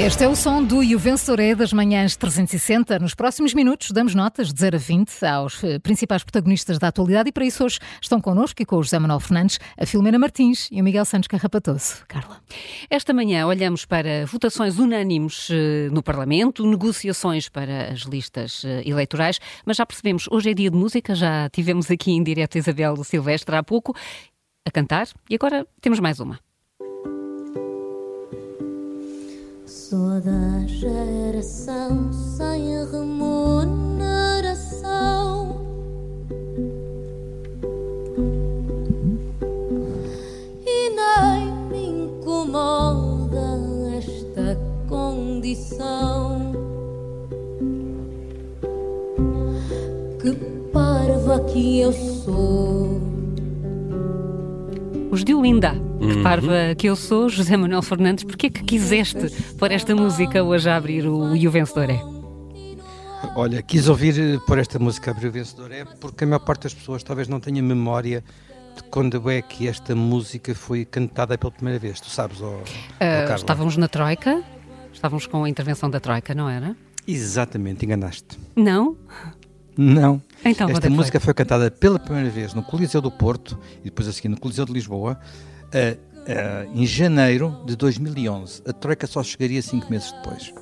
Este é o som do E o Vencedor é das manhãs 360. Nos próximos minutos damos notas de 0 a 20 aos eh, principais protagonistas da atualidade e para isso hoje estão connosco e com o José Manuel Fernandes, a Filomena Martins e o Miguel Santos Carrapatoso. Carla. Esta manhã olhamos para votações unânimes eh, no Parlamento, negociações para as listas eh, eleitorais, mas já percebemos, hoje é dia de música, já tivemos aqui em direto Isabel Silvestre há pouco a cantar e agora temos mais uma. Sou da geração sem remuneração. E nem me incomoda esta condição. Que parva que eu sou. Os de Olinda. Que uhum. parva que eu sou, José Manuel Fernandes. Porquê que quiseste pôr esta música hoje a abrir o E o Vencedor é? Olha, quis ouvir eh, por esta música abrir o Vencedor é porque a maior parte das pessoas talvez não tenha memória de quando é que esta música foi cantada pela primeira vez. Tu sabes, oh, uh, oh Estávamos na Troika, estávamos com a intervenção da Troika, não era? Exatamente, enganaste. Não? Não. Então, Esta música foi? foi cantada pela primeira vez no Coliseu do Porto e depois a seguir no Coliseu de Lisboa em janeiro de 2011. A Troika só chegaria cinco meses depois.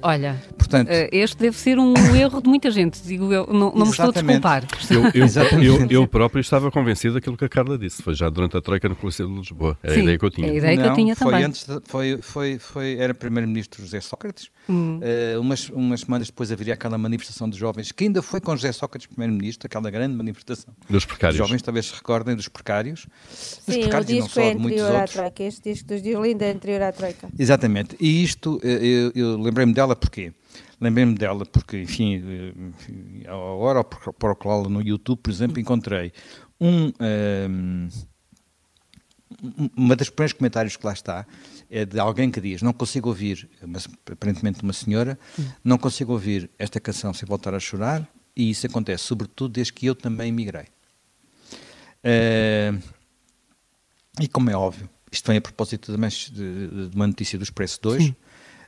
Olha, Portanto, eh, este deve ser um erro de muita gente, digo eu, não, não me estou a desculpar. Eu, eu, eu, eu, próprio estava convencido daquilo que a Carla disse, foi já durante a Troika no Coliseu de Lisboa, era Sim, a ideia que eu tinha. a ideia não, que eu tinha foi também. Antes de, foi, foi, foi, era primeiro-ministro José Sócrates, hum. uh, umas, umas semanas depois haveria aquela manifestação de jovens, que ainda foi com José Sócrates primeiro-ministro, aquela grande manifestação. Dos precários. Os jovens talvez se recordem dos precários. Dos Sim, precários o disco é anterior à Troika, este disco dos Diolinda é anterior à Troika. Exatamente, e isto, eu, eu lembrei-me dela porque Lembrei-me dela porque, enfim, agora ao procurá-la no YouTube, por exemplo, encontrei um, um uma das primeiros comentários que lá está é de alguém que diz: Não consigo ouvir, mas aparentemente uma senhora, não consigo ouvir esta canção sem voltar a chorar, e isso acontece sobretudo desde que eu também emigrei. Uh, e como é óbvio, isto vem a propósito de, de, de uma notícia do Expresso 2, Sim.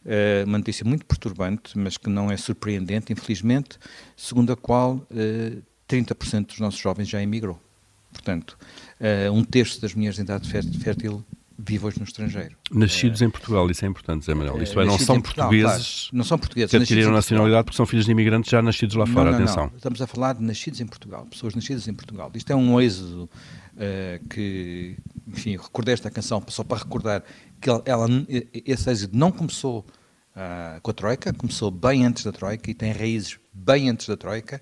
Uh, uma notícia muito perturbante, mas que não é surpreendente, infelizmente, segundo a qual uh, eh, 30% dos nossos jovens já emigrou. Portanto, uh, um terço das mulheres em idade fértil vive hoje no estrangeiro. Nascidos em Portugal, isso é importante, Zé Manuel. Isto é, não são portugueses. Claro. Não são portugueses. Que adquiriram nacionalidade porque são filhos de imigrantes já nascidos lá fora, não, não, atenção. Não. Estamos a falar de nascidos em Portugal, pessoas nascidas em Portugal. Isto é um êxodo uh, que, enfim, recordei esta canção só para recordar que ela, ela esse êxito não começou uh, com a Troika, começou bem antes da Troika e tem raízes bem antes da Troika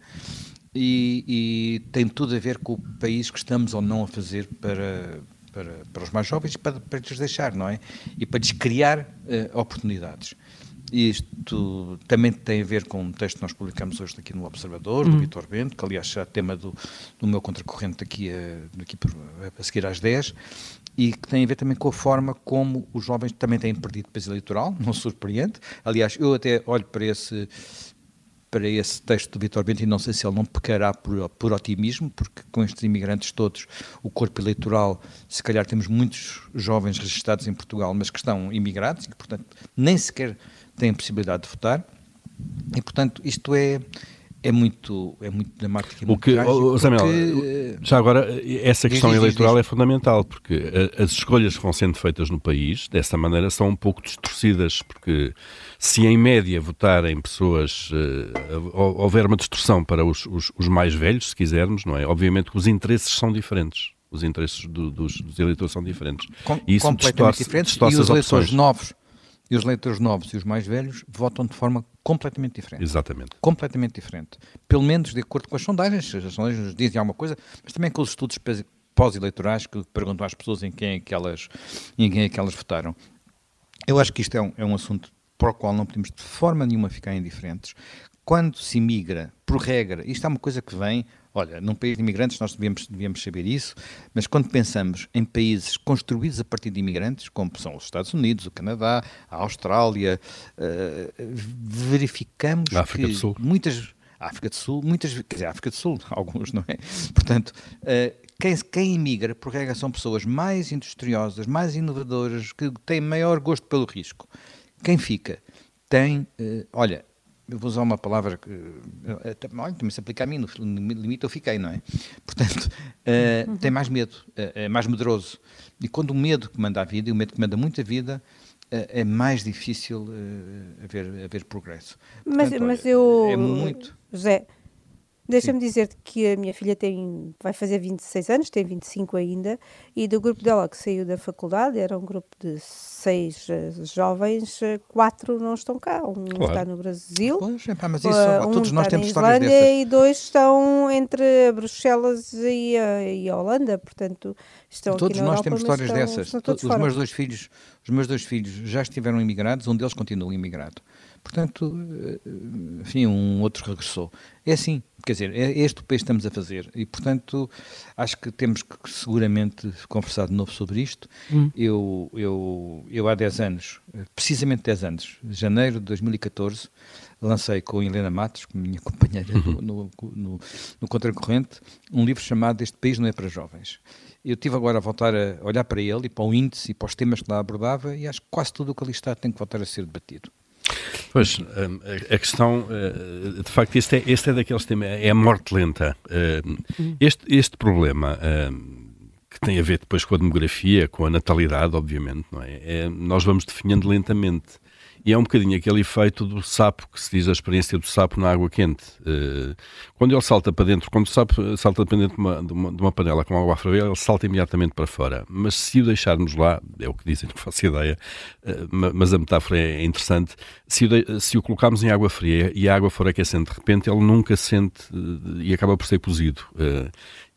e, e, tem tudo a ver com o país que estamos ou não a fazer para, para, para os mais jovens e para, para lhes deixar, não é? E para lhes criar uh, oportunidades. Isto também tem a ver com um texto que nós publicamos hoje aqui no Observador, do uhum. Vitor Bento, que aliás será tema do, do meu contracorrente aqui a, aqui a seguir às 10, e que tem a ver também com a forma como os jovens também têm perdido peso eleitoral, não surpreende. Aliás, eu até olho para esse para esse texto do Vitor Bento e não sei se ele não pecará por, por otimismo, porque com estes imigrantes todos, o corpo eleitoral, se calhar temos muitos jovens registrados em Portugal, mas que estão imigrados e que, portanto, nem sequer têm possibilidade de votar. E, portanto, isto é, é muito, é muito dramático. É muito o que, trágico, Samuel, porque, já agora, essa questão diz, eleitoral diz, é fundamental, porque as escolhas que vão sendo feitas no país, dessa maneira, são um pouco distorcidas, porque se em média votarem pessoas, uh, houver uma distorção para os, os, os, mais velhos, se quisermos, não é? Obviamente que os interesses são diferentes. Os interesses do, dos, dos, eleitores são diferentes. Com, e isso completamente diferentes. E os eleitores novos e os leitores novos e os mais velhos votam de forma completamente diferente. Exatamente. Completamente diferente. Pelo menos de acordo com as sondagens. As sondagens nos dizem alguma coisa, mas também com os estudos pós-eleitorais que perguntam às pessoas em quem, é que elas, em quem é que elas votaram. Eu acho que isto é um, é um assunto para o qual não podemos de forma nenhuma ficar indiferentes. Quando se migra, por regra, isto é uma coisa que vem Olha, num país de imigrantes nós devíamos, devíamos saber isso, mas quando pensamos em países construídos a partir de imigrantes, como são os Estados Unidos, o Canadá, a Austrália, uh, verificamos a África que do Sul. muitas a África do Sul, muitas quer dizer, África do Sul, alguns, não é? Portanto, uh, quem, quem imigra, por regra, são pessoas mais industriosas, mais inovadoras, que têm maior gosto pelo risco Quem fica tem, uh, olha, eu vou usar uma palavra que olha, também se aplica a mim, no limite eu fiquei, não é? Portanto, uh, tem mais medo, é mais medroso. E quando o medo comanda a vida, e o medo comanda muita vida, é mais difícil haver, haver progresso. Portanto, mas, mas eu. É muito. José, Deixa-me dizer-te que a minha filha tem, vai fazer 26 anos, tem 25 ainda, e do grupo dela que saiu da faculdade, era um grupo de seis uh, jovens, uh, quatro não estão cá. Um claro. está no Brasil, pois, mas isso, uh, um todos nós temos histórias dessas. E dois estão entre Bruxelas e a, e a Holanda, portanto estão todos aqui nós Europa, temos histórias estão, dessas. Estão os meus dois filhos, os meus dois filhos já estiveram imigrados, um deles continua imigrado. Portanto, enfim, um outro regressou. É assim, quer dizer, é este o país que estamos a fazer e, portanto, acho que temos que seguramente conversar de novo sobre isto. Hum. Eu, eu, eu há 10 anos, precisamente 10 anos, janeiro de 2014, lancei com Helena Matos, minha companheira uhum. no, no, no, no Contracorrente, um livro chamado Este País Não é para Jovens. Eu tive agora a voltar a olhar para ele e para o índice e para os temas que lá abordava e acho que quase tudo o que ali está tem que voltar a ser debatido. Pois, hum, a questão, eh, de facto, este é, este é daqueles temas, é a morte lenta. Hum, este, este problema hum, que tem a ver depois com a demografia, com a natalidade, obviamente, não é? é nós vamos definhando lentamente. E é um bocadinho aquele efeito do sapo, que se diz a experiência do sapo na água quente. Uh, quando ele salta para dentro, quando o sapo salta para dentro de uma, de uma, de uma panela com água a ferver, ele salta imediatamente para fora. Mas se o deixarmos lá, é o que dizem, não faço ideia, uh, mas a metáfora é interessante, se o, se o colocarmos em água fria e a água for aquecendo de repente, ele nunca sente e acaba por ser cozido.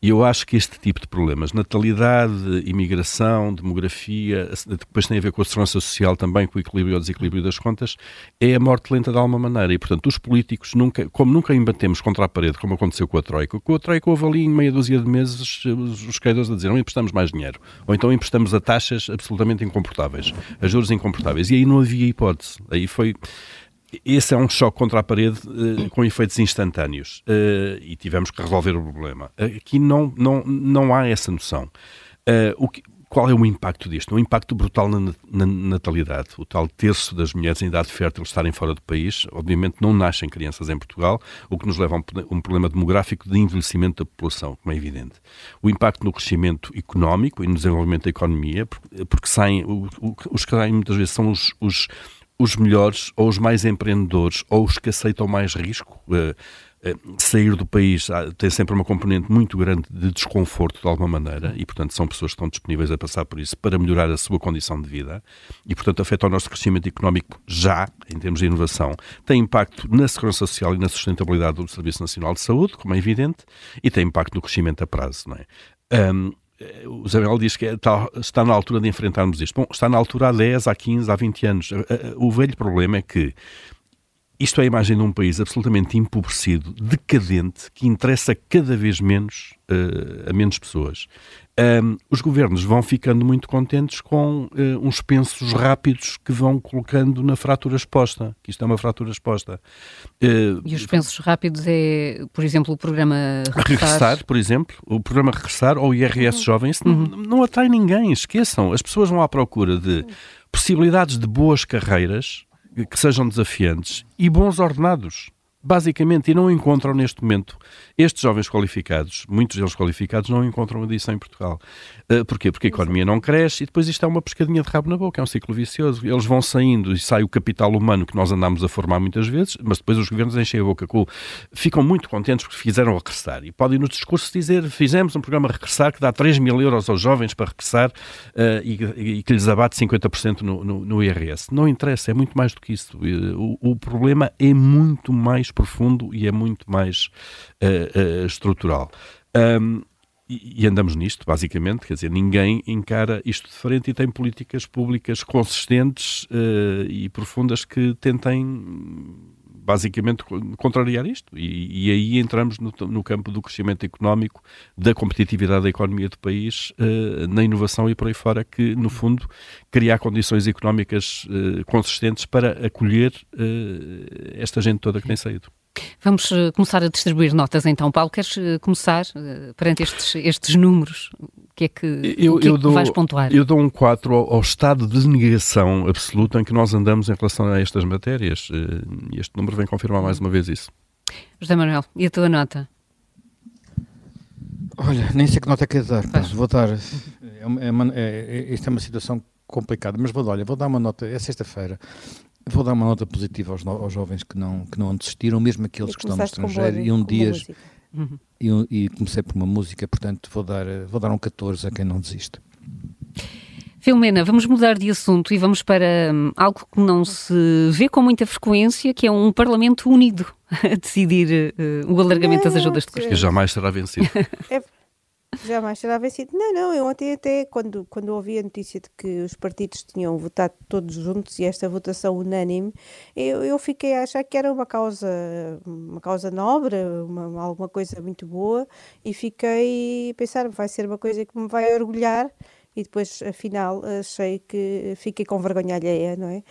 E eu acho que este tipo de problemas, natalidade, imigração, demografia, depois tem a ver com a segurança social também, com o equilíbrio ou desequilíbrio das contas, é a morte lenta de alguma maneira. E, portanto, os políticos, nunca, como nunca embatemos contra a parede, como aconteceu com a Troika, com a Troika houve ali em meia dúzia de meses os credores a dizer não emprestamos mais dinheiro, ou então emprestamos a taxas absolutamente incomportáveis, a juros incomportáveis. E aí não havia hipótese. Aí foi esse é um choque contra a parede uh, com efeitos instantâneos uh, e tivemos que resolver o problema. Aqui não, não, não há essa noção. Uh, o que, qual é o impacto disto? Um impacto brutal na, na, natalidade. O tal terço das mulheres em idade fértil estarem fora do país. Obviamente não nascem crianças em Portugal, o que nos leva a um, um problema demográfico de envelhecimento da população, como é evidente. O impacto no crescimento económico e no desenvolvimento da economia, porque, porque saem, o, o, os que saem muitas vezes são os, os os melhores ou os mais empreendedores ou os que aceitam mais risco. Uh, uh, sair do país uh, tem sempre uma componente muito grande de desconforto de alguma maneira e, portanto, são pessoas que estão disponíveis a passar por isso para melhorar a sua condição de vida e, portanto, afeta o nosso crescimento económico já, em termos de inovação. Tem impacto na segurança social e na sustentabilidade do Serviço Nacional de Saúde, como é evidente, e tem impacto no crescimento a prazo. Não é? Um, o Isabel diz que está, está, na altura de enfrentarmos isto. Bom, está na altura há 10, há 15, há 20 anos. O velho problema é que isto é a imagem de um país absolutamente empobrecido, decadente, que interessa cada vez menos uh, a menos pessoas. Um, os governos vão ficando muito contentes com uh, uns pensos rápidos que vão colocando na fratura exposta, que isto é uma fratura exposta. Uh, e os pensos rápidos é, por exemplo, o programa Regressar? Regressar, por exemplo, o programa Regressar ou o IRS uhum. Jovem, isso uhum. não, não atrai ninguém, esqueçam. As pessoas vão à procura de possibilidades de boas carreiras que sejam desafiantes e bons ordenados basicamente, e não encontram neste momento, estes jovens qualificados, muitos deles qualificados, não encontram adição em Portugal. Uh, porquê? Porque a economia não cresce e depois isto é uma pescadinha de rabo na boca, é um ciclo vicioso. Eles vão saindo e sai o capital humano que nós andamos a formar muitas vezes, mas depois os governos enchem a boca com. Ficam muito contentes porque fizeram regressar. E podem nos discursos dizer: fizemos um programa regressar que dá 3 mil euros aos jovens para regressar uh, e, e, que lhes abate 50% no, no, no IRS. Não interessa, é muito mais do que isso. O, o problema é muito mais profundo e é muito mais uh, uh, estrutural. Um, e, andamos nisto, basicamente, quer dizer, ninguém encara isto de frente e tem políticas públicas consistentes uh, e profundas que tentem basicamente contrariar isto. E, e aí entramos no, no, campo do crescimento económico, da competitividade da economia do país, uh, na inovação e por aí fora, que no fundo criar condições económicas uh, consistentes para acolher uh, esta gente toda que tem saído. Vamos uh, começar a distribuir notas então. Paulo, queres uh, começar uh, perante estes, estes números? O que é que, eu, que, eu é que dou, vais pontuar? Eu dou um 4 ao, ao, estado de negação absoluta em que nós andamos em relação a estas matérias. E este número vem confirmar mais uma vez isso. José Manuel, e a tua nota? Olha, nem sei que nota é que é dar. Vou dar. É, uma, é, é, isto é uma situação complicada, mas vou, olha, vou dar uma nota. É sexta-feira. Vou dar uma nota positiva aos, aos jovens que não, que não desistiram, mesmo aqueles que estão no estrangeiro. e um dia. Uhum. E, e, comecei por uma música, portanto vou dar, vou dar um 14 a quem não desiste. Filomena, vamos mudar de assunto e vamos para hum, algo que não se vê com muita frequência, que é um Parlamento unido a decidir uh, o alargamento das ajudas de custo. Que jamais será vencido. É, Jamais será vencido. Não, não, eu ontem até, quando, quando ouvi a notícia de que os partidos tinham votado todos juntos e esta votação unânime, eu, eu fiquei a achar que era uma causa, uma causa nobre, uma, alguma coisa muito boa, e fiquei a pensar, vai ser uma coisa que me vai orgulhar, e depois, afinal, achei que fiquei com vergonha alheia, não é?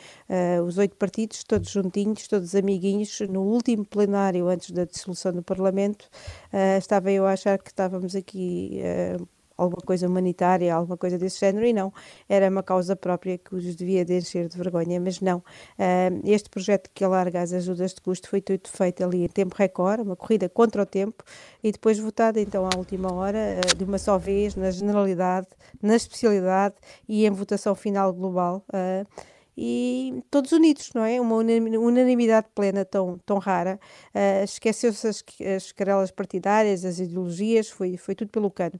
Uh, os oito partidos, todos juntinhos, todos amiguinhos, no último plenário antes da dissolução do Parlamento, uh, estava eu a achar que estávamos aqui. Uh, alguma coisa humanitária, alguma coisa desse género, e não, era uma causa própria que os devia de encher de vergonha, mas não. Uh, este projeto que alarga as ajudas de custo foi tudo feito ali em tempo recorde, uma corrida contra o tempo, e depois votado então à última hora, uh, de uma só vez, na generalidade, na especialidade e em votação final global. Uh, e todos unidos, não é? Uma unanimidade plena tão, tão rara. Uh, Esqueceu-se as, as querelas partidárias, as ideologias, foi, foi tudo pelo cano.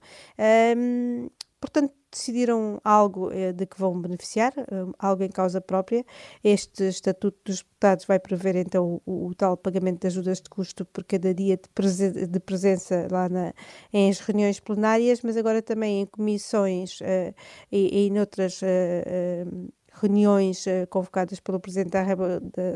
Um, portanto, decidiram algo uh, de que vão beneficiar, uh, algo em causa própria. Este Estatuto dos Deputados vai prever então o, o tal pagamento de ajudas de custo por cada dia de, presen de presença lá na, em reuniões plenárias, mas agora também em comissões uh, e, e noutras reuniões uh, convocadas pelo Presidente da,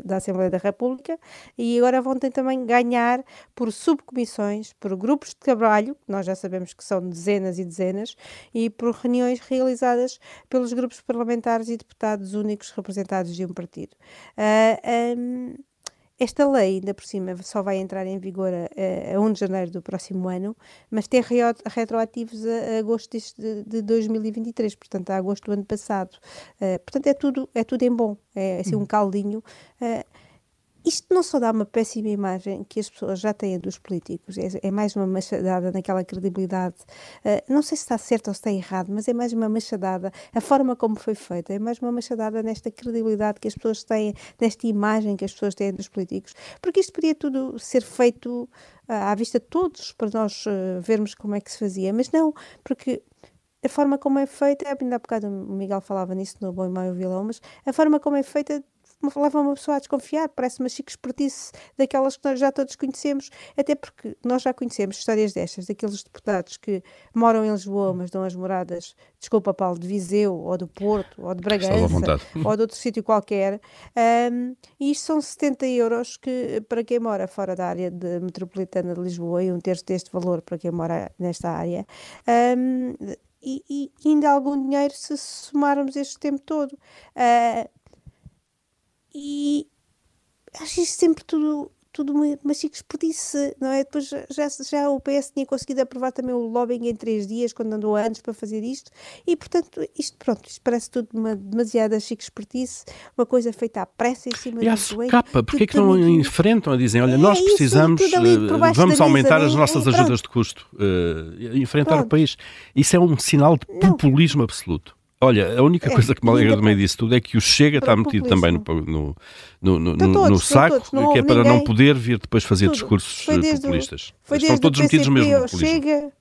da, Assembleia da República e agora vão também ganhar por subcomissões, por grupos de trabalho, que nós já sabemos que são dezenas e dezenas, e por reuniões realizadas pelos grupos parlamentares e deputados únicos representados de um partido. Uh, eh, um, esta lei, ainda por cima, só vai entrar em vigor a, a 1 de janeiro do próximo ano, mas tem retroativos a, a agosto de, de 2023, portanto, a agosto do ano passado. Uh, portanto, é tudo, é tudo em bom, é assim um uhum. caldinho. Uh, isto não só dá uma péssima imagem que as pessoas já têm dos políticos, é, é mais uma machadada naquela credibilidade. Uh, não sei se está certo ou se está errado, mas é mais uma machadada. A forma como foi feita é mais uma machadada nesta credibilidade que as pessoas têm, nesta imagem que as pessoas têm dos políticos. Porque isto podia tudo ser feito uh, à vista de todos, para nós uh, vermos como é que se fazia, mas não, porque a forma como é feita, ainda há bocado o Miguel falava nisso no Bom e Maio Vilão, mas a forma como é feita leva uma pessoa a desconfiar, parece uma chique expertise daquelas que nós já todos conhecemos, até porque nós já conhecemos histórias destas, daqueles deputados que moram em Lisboa, mas dão as moradas, desculpa Paulo, de Viseu, ou do Porto, ou de Bragança, ou de outro sítio qualquer, um, e isto são 70 euros que, para quem mora fora da área de, metropolitana de Lisboa, e um terço deste valor para quem mora nesta área, um, e, e, ainda algum dinheiro se somarmos este tempo todo. Uh, e acho isso sempre tudo tudo uma, uma chique desperdício, não é? Depois já, já o PS tinha conseguido aprovar também o lobbying em três dias, quando andou antes para fazer isto, e portanto, isto pronto, isto parece tudo uma demasiada chique uma coisa feita à pressa em cima e do joelho. capa, porque é que não enfrentam a dizem, olha, é nós precisamos, isso, uh, vamos aumentar mesa, as nossas é, ajudas de custo, uh, enfrentar pronto. o país. Isso é um sinal de populismo não. absoluto. Olha, a única é, coisa que me alegra do meio disso tudo é que o Chega está metido também no, no, no, no, todos, no saco, todos, que é para ninguém. não poder vir depois fazer tudo. discursos eh, populistas. Estão todos metidos no mesmo populismo. Chega,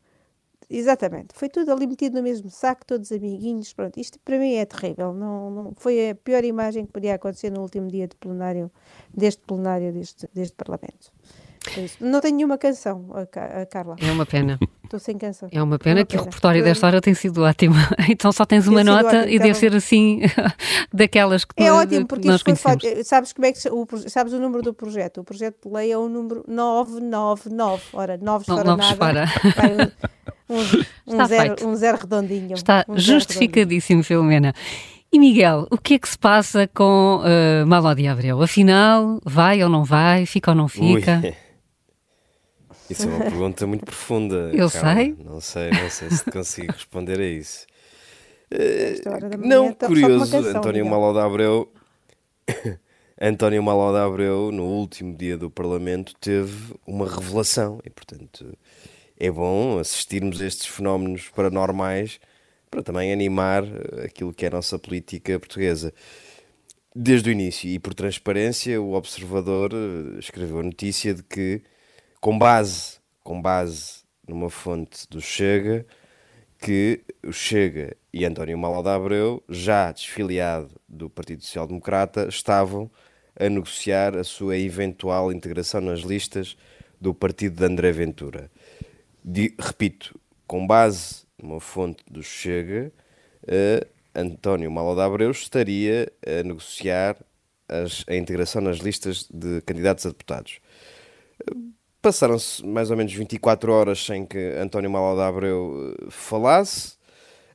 exatamente, foi tudo ali metido no mesmo saco, todos amiguinhos, pronto, isto para mim é terrível, não, não, foi a pior imagem que podia acontecer no último dia de plenário, deste plenário deste, deste Parlamento. Não tenho nenhuma canção, a Carla. É uma pena. Estou sem canção. É uma pena é uma que pena. o repertório desta hora tem sido ótimo. Então só tens uma nota ótimo, e deve ser assim, daquelas que, é ótimo, porque nós conhecemos. Sabes, como é que, o, sabes o número do projeto? O projeto de lei é o número 999. Ora, 9 não, não nada. Um, um, zero, um zero redondinho. Está um justificadíssimo, redondinho. Filomena. E Miguel, o que é que se passa com uh, Malodi Abreu? Afinal, vai ou não vai? Fica ou não fica? Ui. Isso é uma pergunta muito profunda. Eu sei. Não sei, não sei se consigo responder a isso. Uh, não, curioso, canção, António Malodi Abreu António Maló Abreu, no último dia do Parlamento, teve uma revelação e, portanto, é bom assistirmos a estes fenómenos paranormais para também animar eh, aquilo que é a nossa política portuguesa. Desde o início e por transparência, o Observador eh, escreveu a notícia de que, com base, com base numa fonte do Chega, que o Chega e António Maló Abreu, já desfiliado do Partido Social Democrata, estavam a negociar a sua eventual integração nas listas do partido de André Ventura. De, repito, com base numa fonte do Chega, uh, António Malo de Abreu estaria a negociar as, a integração nas listas de candidatos a deputados. Passaram-se mais ou menos 24 horas sem que António Malo de Abreu eh, falasse,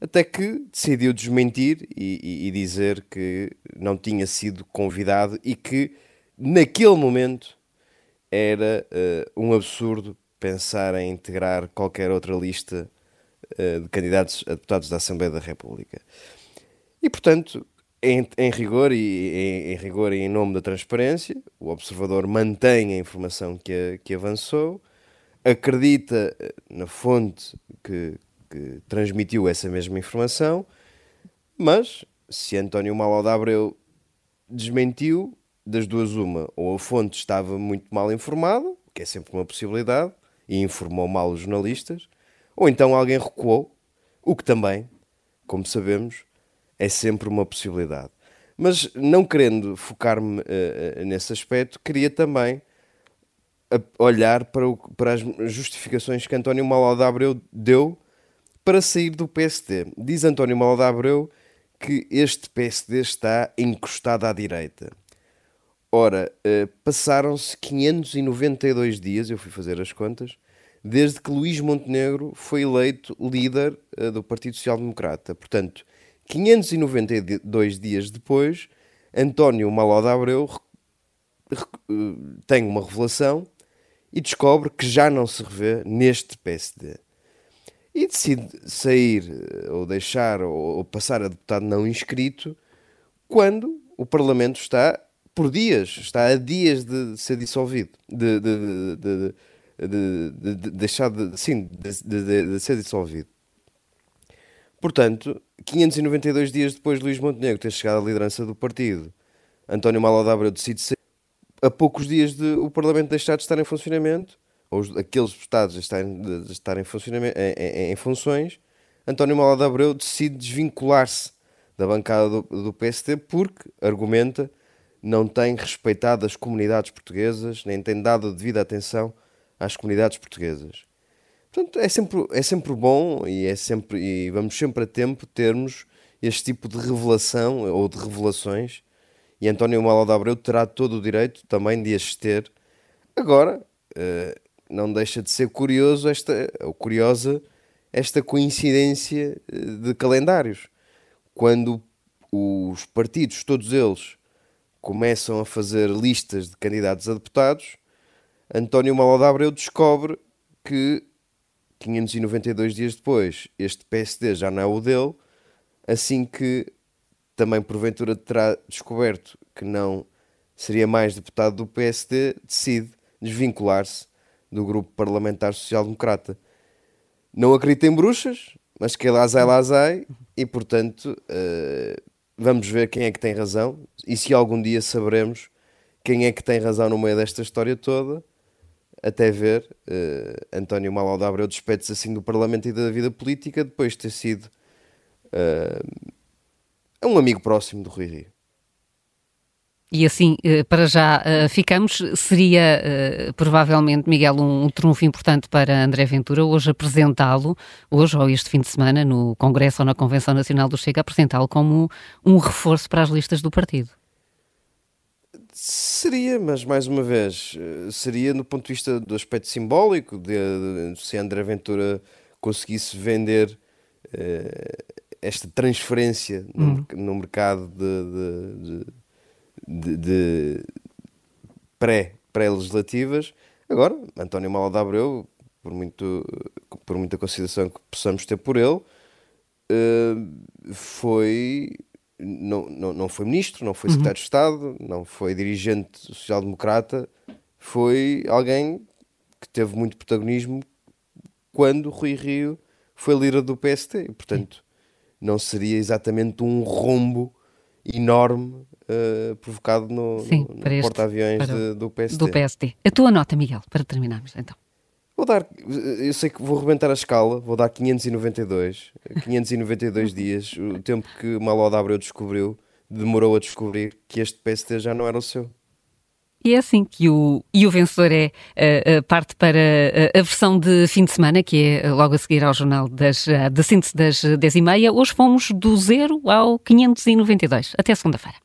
até que decidiu desmentir e, e, e, dizer que não tinha sido convidado e que naquele momento era uh, um absurdo pensar em integrar qualquer outra lista uh, de candidatos a deputados da Assembleia da República. E portanto, em, em rigor e em, em, rigor e em nome da transparência, o observador mantém a informação que, que avançou, acredita eh, na fonte que, que transmitiu essa mesma informação, mas se António Malo de Abreu desmentiu, das duas uma, ou a fonte estava muito mal informada, que é sempre uma possibilidade, e informou mal os jornalistas, ou então alguém recuou, o que também, como sabemos, é sempre uma possibilidade. Mas não querendo focar-me uh, nesse aspecto, queria também olhar para, o, para, as justificações que António Malo de Abreu deu para sair do PSD. Diz António Malda Abreu que este PSD está encostado à direita. Ora, eh, passaram-se 592 dias, eu fui fazer as contas, desde que Luís Montenegro foi eleito líder eh, do Partido Social Democrata. Portanto, 592 dias depois, António Maló Abreu eh, tem uma revelação e descobre que já não se revê neste PSD e decide sair eh, ou deixar ou passar a deputado não inscrito quando o Parlamento está por dias, está a dias de ser dissolvido, de, de, de, de deixar de, sim, de, ser dissolvido. Portanto, 592 dias depois de Luís Montenegro ter chegado à liderança do partido, António Malo de decide sair. A poucos dias de o Parlamento deixar de estar em funcionamento, ou aqueles deputados a estarem, a estarem em, em, em, funções, António Malá de Abreu decide desvincular-se da bancada do, do PST porque, argumenta, não tem respeitado as comunidades portuguesas, nem tem dado devida atenção às comunidades portuguesas. Portanto, é sempre, é sempre bom e, é sempre, e vamos sempre a tempo termos este tipo de revelação ou de revelações e António Malá de Abreu terá todo o direito também de as ter. Agora, uh, não deixa de ser curioso esta, ou curiosa esta coincidência eh, de calendários. Quando os partidos, todos eles, começam a fazer listas de candidatos a deputados, António Malo Abreu descobre que 592 dias depois este PSD já não é o dele, assim que também porventura terá descoberto que não seria mais deputado do PSD, decide desvincular-se do grupo parlamentar social-democrata. Não acredito em bruxas, mas que lá zai, lá zai, e portanto uh, vamos ver quem é que tem razão e se algum dia saberemos quem é que tem razão no meio desta história toda, até ver uh, António Malau de Abreu despede-se assim do Parlamento e da vida política depois de ter sido uh, um amigo próximo do Rui Rio. E assim, eh, para já ficamos, seria provavelmente, Miguel, um, trunfo importante para André Ventura hoje apresentá-lo, hoje ou este fim de semana, no Congresso ou na Convenção Nacional do Chega, apresentá-lo como um reforço para as listas do partido. Seria, mas mais uma vez, seria no ponto de vista do aspecto simbólico, de, de se André Ventura conseguisse vender esta transferência no, hum. no mercado de, de, de, pré, pré-legislativas. Agora, António Abreu, por, muito, por muita consideração que possamos ter por ele, uh, foi não, não, não foi ministro, não foi secretário uhum. de Estado, não foi dirigente social-democrata, foi alguém que teve muito protagonismo quando Rui Rio foi líder do PST. E, portanto, não seria exatamente um rombo enorme uh, provocado no, no, no porta-aviões do PST. Do PST. A tua nota, Miguel, para terminarmos então. Vou dar, eu sei que vou rebentar a escala, vou dar 592, 592 dias, o tempo que Malo Abreu descobriu, demorou a descobrir que este PST já não era o seu. E é assim que o, e o vencedor é uh, parte para uh, a versão de fim de semana, que é logo a seguir ao jornal das, da síntese das 10 e meia. Hoje fomos do zero ao 592. Até segunda-feira.